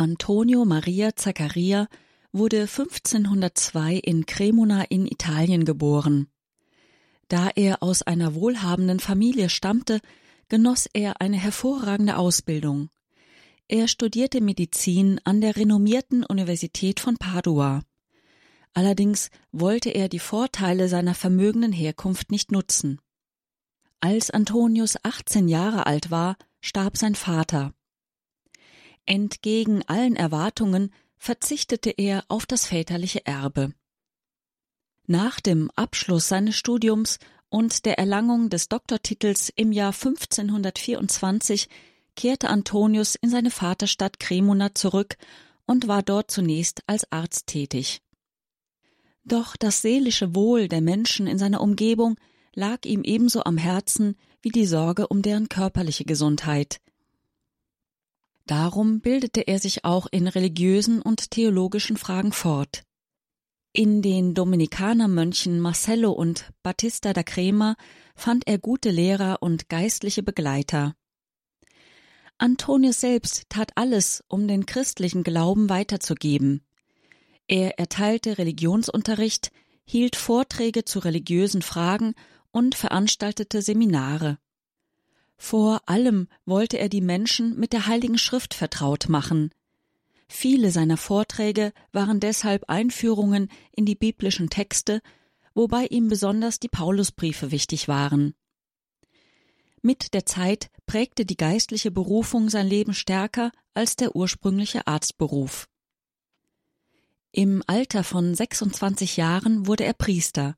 Antonio Maria Zaccaria wurde 1502 in Cremona in Italien geboren. Da er aus einer wohlhabenden Familie stammte, genoss er eine hervorragende Ausbildung. Er studierte Medizin an der renommierten Universität von Padua. Allerdings wollte er die Vorteile seiner vermögenden Herkunft nicht nutzen. Als Antonius 18 Jahre alt war, starb sein Vater. Entgegen allen Erwartungen verzichtete er auf das väterliche Erbe. Nach dem Abschluss seines Studiums und der Erlangung des Doktortitels im Jahr 1524 kehrte Antonius in seine Vaterstadt Cremona zurück und war dort zunächst als Arzt tätig. Doch das seelische Wohl der Menschen in seiner Umgebung lag ihm ebenso am Herzen wie die Sorge um deren körperliche Gesundheit. Darum bildete er sich auch in religiösen und theologischen Fragen fort. In den Dominikanermönchen Marcello und Battista da Crema fand er gute Lehrer und geistliche Begleiter. Antonius selbst tat alles, um den christlichen Glauben weiterzugeben. Er erteilte Religionsunterricht, hielt Vorträge zu religiösen Fragen und veranstaltete Seminare. Vor allem wollte er die Menschen mit der Heiligen Schrift vertraut machen. Viele seiner Vorträge waren deshalb Einführungen in die biblischen Texte, wobei ihm besonders die Paulusbriefe wichtig waren. Mit der Zeit prägte die geistliche Berufung sein Leben stärker als der ursprüngliche Arztberuf. Im Alter von 26 Jahren wurde er Priester.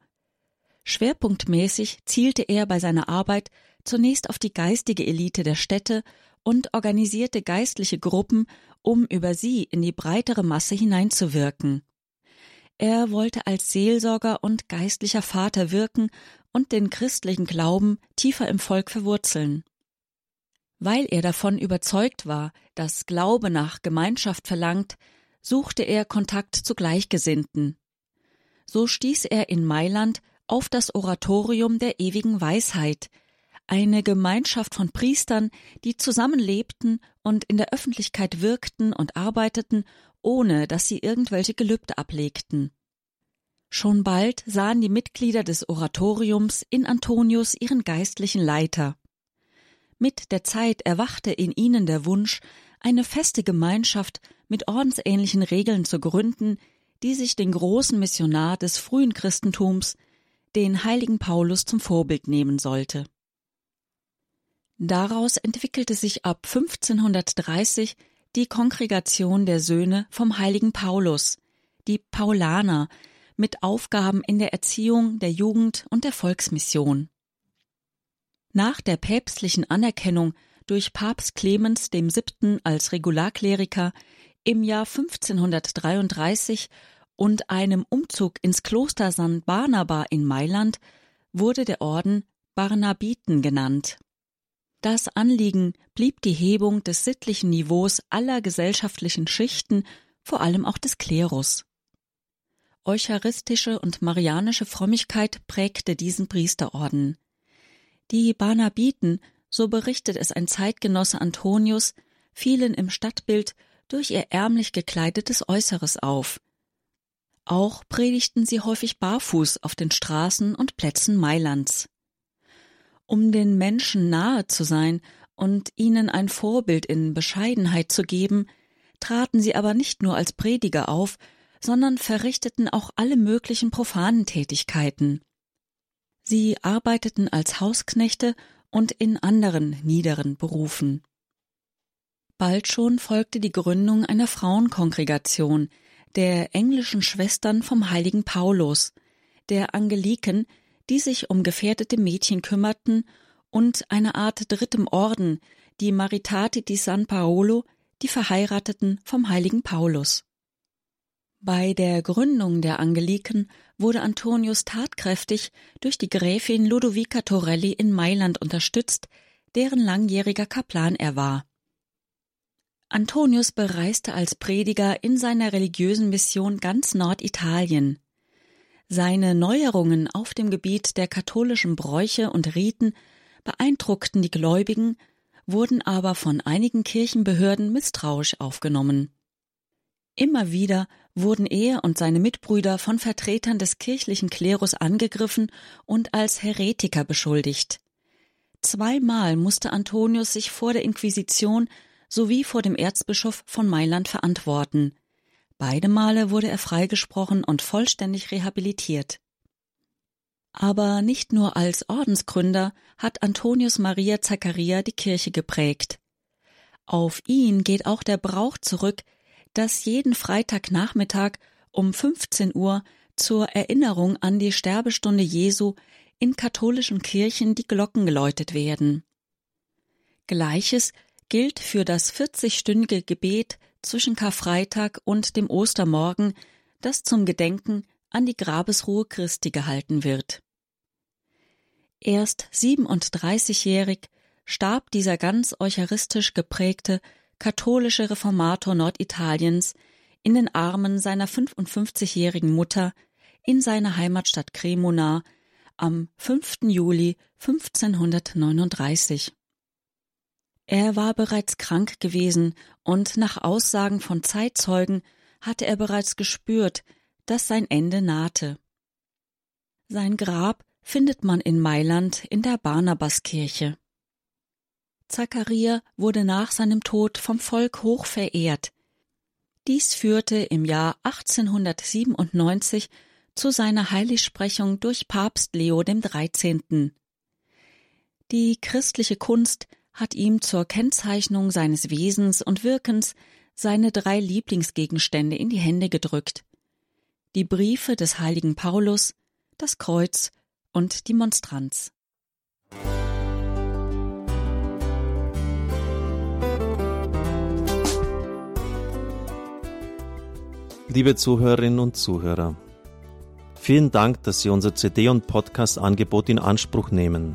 Schwerpunktmäßig zielte er bei seiner Arbeit zunächst auf die geistige Elite der Städte und organisierte geistliche Gruppen um über sie in die breitere Masse hineinzuwirken. Er wollte als Seelsorger und geistlicher Vater wirken und den christlichen Glauben tiefer im Volk verwurzeln. Weil er davon überzeugt war, dass Glaube nach Gemeinschaft verlangt, suchte er Kontakt zu Gleichgesinnten. So stieß er in Mailand auf das Oratorium der ewigen Weisheit, eine Gemeinschaft von Priestern, die zusammenlebten und in der Öffentlichkeit wirkten und arbeiteten, ohne dass sie irgendwelche Gelübde ablegten. Schon bald sahen die Mitglieder des Oratoriums in Antonius ihren geistlichen Leiter. Mit der Zeit erwachte in ihnen der Wunsch, eine feste Gemeinschaft mit ordensähnlichen Regeln zu gründen, die sich den großen Missionar des frühen Christentums, den heiligen Paulus zum Vorbild nehmen sollte. Daraus entwickelte sich ab 1530 die Kongregation der Söhne vom heiligen Paulus, die Paulaner, mit Aufgaben in der Erziehung, der Jugend und der Volksmission. Nach der päpstlichen Anerkennung durch Papst Clemens VII. als Regularkleriker im Jahr 1533 und einem Umzug ins Kloster San Barnaba in Mailand wurde der Orden Barnabiten genannt. Das Anliegen blieb die Hebung des sittlichen Niveaus aller gesellschaftlichen Schichten, vor allem auch des Klerus. Eucharistische und marianische Frömmigkeit prägte diesen Priesterorden. Die Barnabiten, so berichtet es ein Zeitgenosse Antonius, fielen im Stadtbild durch ihr ärmlich gekleidetes Äußeres auf. Auch predigten sie häufig barfuß auf den Straßen und Plätzen Mailands um den Menschen nahe zu sein und ihnen ein Vorbild in Bescheidenheit zu geben, traten sie aber nicht nur als Prediger auf, sondern verrichteten auch alle möglichen profanen Tätigkeiten. Sie arbeiteten als Hausknechte und in anderen niederen Berufen. Bald schon folgte die Gründung einer Frauenkongregation, der englischen Schwestern vom heiligen Paulus, der Angeliken, die sich um gefährdete Mädchen kümmerten, und eine Art drittem Orden, die Maritati di San Paolo, die Verheirateten vom heiligen Paulus. Bei der Gründung der Angeliken wurde Antonius tatkräftig durch die Gräfin Ludovica Torelli in Mailand unterstützt, deren langjähriger Kaplan er war. Antonius bereiste als Prediger in seiner religiösen Mission ganz Norditalien. Seine Neuerungen auf dem Gebiet der katholischen Bräuche und Riten beeindruckten die Gläubigen, wurden aber von einigen Kirchenbehörden misstrauisch aufgenommen. Immer wieder wurden er und seine Mitbrüder von Vertretern des kirchlichen Klerus angegriffen und als Heretiker beschuldigt. Zweimal musste Antonius sich vor der Inquisition sowie vor dem Erzbischof von Mailand verantworten. Beide Male wurde er freigesprochen und vollständig rehabilitiert. Aber nicht nur als Ordensgründer hat Antonius Maria Zaccaria die Kirche geprägt. Auf ihn geht auch der Brauch zurück, dass jeden Freitagnachmittag um 15 Uhr zur Erinnerung an die Sterbestunde Jesu in katholischen Kirchen die Glocken geläutet werden. Gleiches gilt für das 40-stündige Gebet zwischen Karfreitag und dem Ostermorgen, das zum Gedenken an die Grabesruhe Christi gehalten wird. Erst 37-jährig starb dieser ganz eucharistisch geprägte katholische Reformator Norditaliens in den Armen seiner 55-jährigen Mutter in seiner Heimatstadt Cremona am 5. Juli 1539. Er war bereits krank gewesen und nach Aussagen von Zeitzeugen hatte er bereits gespürt, dass sein Ende nahte. Sein Grab findet man in Mailand in der Barnabaskirche. Zachariah wurde nach seinem Tod vom Volk hoch verehrt. Dies führte im Jahr 1897 zu seiner Heiligsprechung durch Papst Leo XIII. Die christliche Kunst hat ihm zur Kennzeichnung seines Wesens und Wirkens seine drei Lieblingsgegenstände in die Hände gedrückt. Die Briefe des heiligen Paulus, das Kreuz und die Monstranz. Liebe Zuhörerinnen und Zuhörer, vielen Dank, dass Sie unser CD- und Podcast-Angebot in Anspruch nehmen.